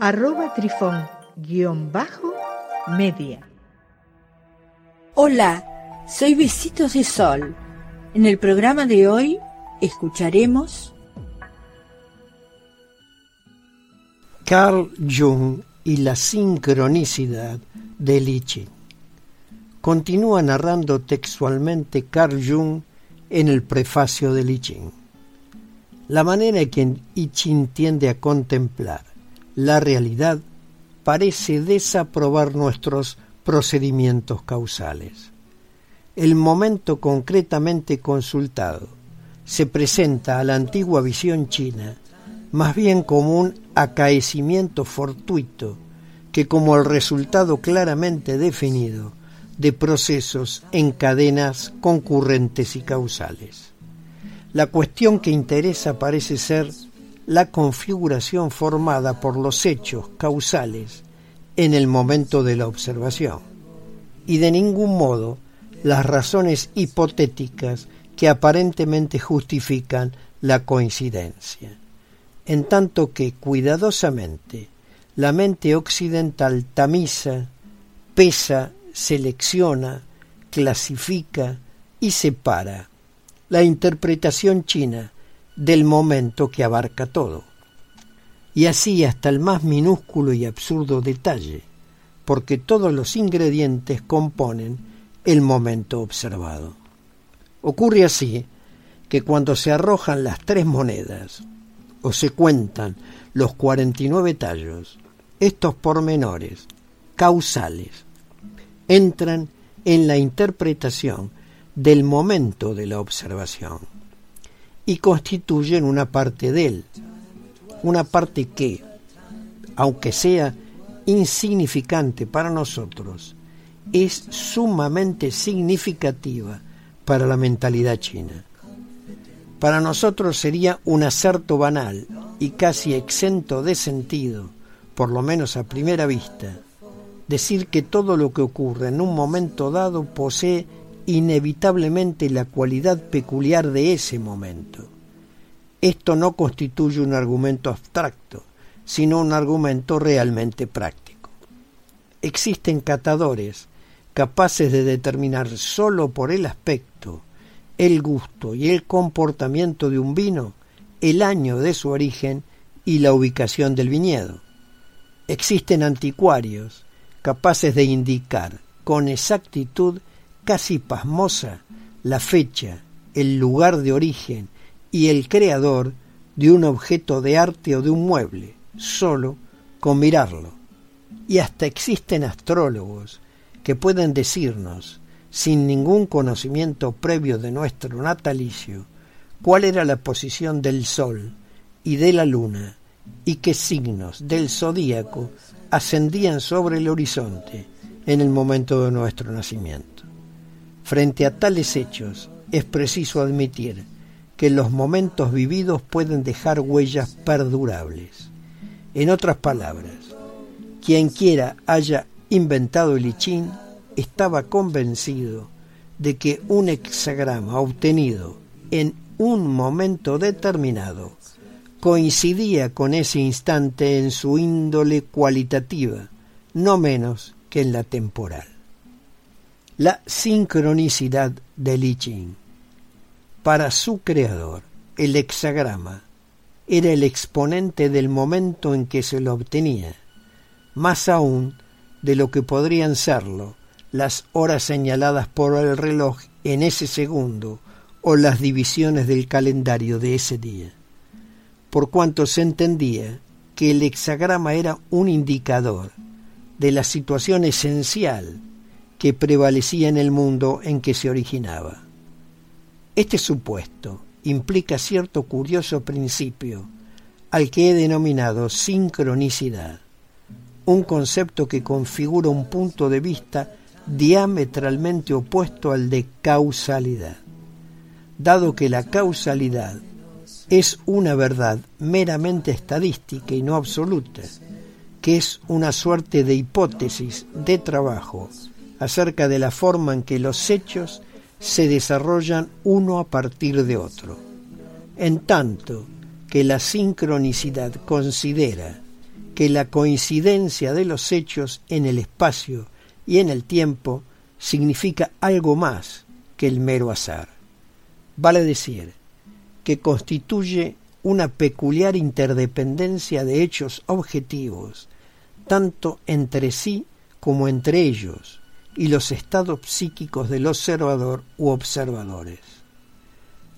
arroba trifón guion bajo media. Hola, soy Besitos de Sol. En el programa de hoy escucharemos Carl Jung y la sincronicidad de Lichin. Continúa narrando textualmente Carl Jung en el prefacio de Lichin. La manera en que I Ching tiende a contemplar la realidad parece desaprobar nuestros procedimientos causales. El momento concretamente consultado se presenta a la antigua visión china más bien como un acaecimiento fortuito que como el resultado claramente definido de procesos en cadenas concurrentes y causales. La cuestión que interesa parece ser la configuración formada por los hechos causales en el momento de la observación y de ningún modo las razones hipotéticas que aparentemente justifican la coincidencia, en tanto que cuidadosamente la mente occidental tamiza, pesa, selecciona, clasifica y separa la interpretación china del momento que abarca todo. Y así hasta el más minúsculo y absurdo detalle, porque todos los ingredientes componen el momento observado. Ocurre así que cuando se arrojan las tres monedas o se cuentan los 49 tallos, estos pormenores causales entran en la interpretación del momento de la observación y constituyen una parte de él, una parte que, aunque sea insignificante para nosotros, es sumamente significativa para la mentalidad china. Para nosotros sería un acerto banal y casi exento de sentido, por lo menos a primera vista, decir que todo lo que ocurre en un momento dado posee inevitablemente la cualidad peculiar de ese momento. Esto no constituye un argumento abstracto, sino un argumento realmente práctico. Existen catadores capaces de determinar sólo por el aspecto, el gusto y el comportamiento de un vino el año de su origen y la ubicación del viñedo. Existen anticuarios capaces de indicar con exactitud casi pasmosa la fecha, el lugar de origen y el creador de un objeto de arte o de un mueble, solo con mirarlo. Y hasta existen astrólogos que pueden decirnos, sin ningún conocimiento previo de nuestro natalicio, cuál era la posición del Sol y de la Luna y qué signos del zodíaco ascendían sobre el horizonte en el momento de nuestro nacimiento. Frente a tales hechos, es preciso admitir que los momentos vividos pueden dejar huellas perdurables. En otras palabras, quien quiera haya inventado el I estaba convencido de que un hexagrama obtenido en un momento determinado coincidía con ese instante en su índole cualitativa, no menos que en la temporal la sincronicidad del I. Para su creador, el hexagrama era el exponente del momento en que se lo obtenía, más aún de lo que podrían serlo las horas señaladas por el reloj en ese segundo o las divisiones del calendario de ese día, por cuanto se entendía que el hexagrama era un indicador de la situación esencial que prevalecía en el mundo en que se originaba. Este supuesto implica cierto curioso principio al que he denominado sincronicidad, un concepto que configura un punto de vista diametralmente opuesto al de causalidad. Dado que la causalidad es una verdad meramente estadística y no absoluta, que es una suerte de hipótesis de trabajo acerca de la forma en que los hechos se desarrollan uno a partir de otro. En tanto que la sincronicidad considera que la coincidencia de los hechos en el espacio y en el tiempo significa algo más que el mero azar. Vale decir, que constituye una peculiar interdependencia de hechos objetivos, tanto entre sí como entre ellos y los estados psíquicos del observador u observadores.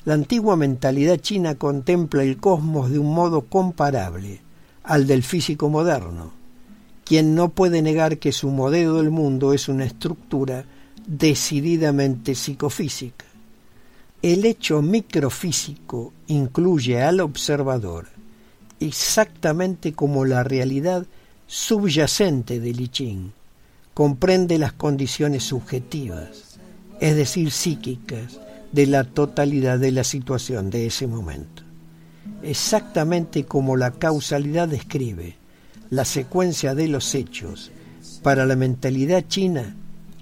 La antigua mentalidad china contempla el cosmos de un modo comparable, al del físico moderno, quien no puede negar que su modelo del mundo es una estructura decididamente psicofísica. El hecho microfísico incluye al observador exactamente como la realidad subyacente del I. Comprende las condiciones subjetivas, es decir, psíquicas, de la totalidad de la situación de ese momento exactamente como la causalidad describe la secuencia de los hechos. Para la mentalidad china,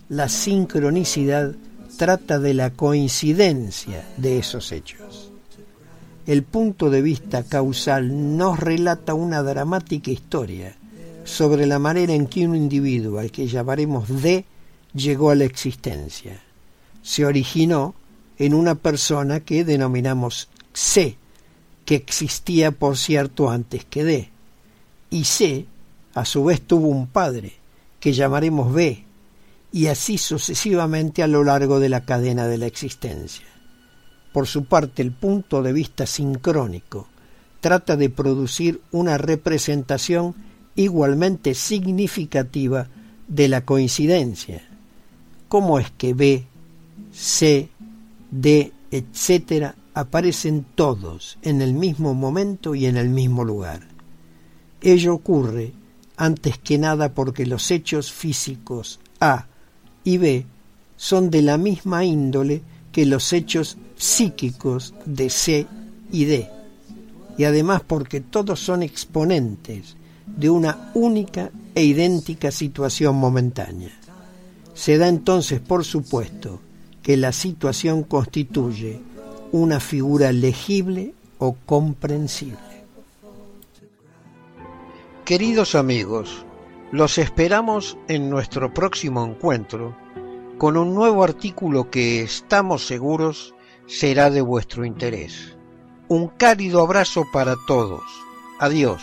la sincronicidad trata de la coincidencia de esos hechos. El punto de vista causal nos relata una dramática historia sobre la manera en que un individuo, al que llamaremos D, llegó a la existencia. Se originó en una persona que denominamos C, que existía por cierto antes que D. Y C, a su vez, tuvo un padre, que llamaremos B, y así sucesivamente a lo largo de la cadena de la existencia. Por su parte, el punto de vista sincrónico trata de producir una representación igualmente significativa de la coincidencia. ¿Cómo es que B, C, D, etcétera, aparecen todos en el mismo momento y en el mismo lugar. Ello ocurre antes que nada porque los hechos físicos A y B son de la misma índole que los hechos psíquicos de C y D, y además porque todos son exponentes de una única e idéntica situación momentánea. Se da entonces por supuesto que la situación constituye una figura legible o comprensible. Queridos amigos, los esperamos en nuestro próximo encuentro con un nuevo artículo que estamos seguros será de vuestro interés. Un cálido abrazo para todos. Adiós.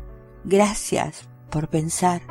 gracias por pensar.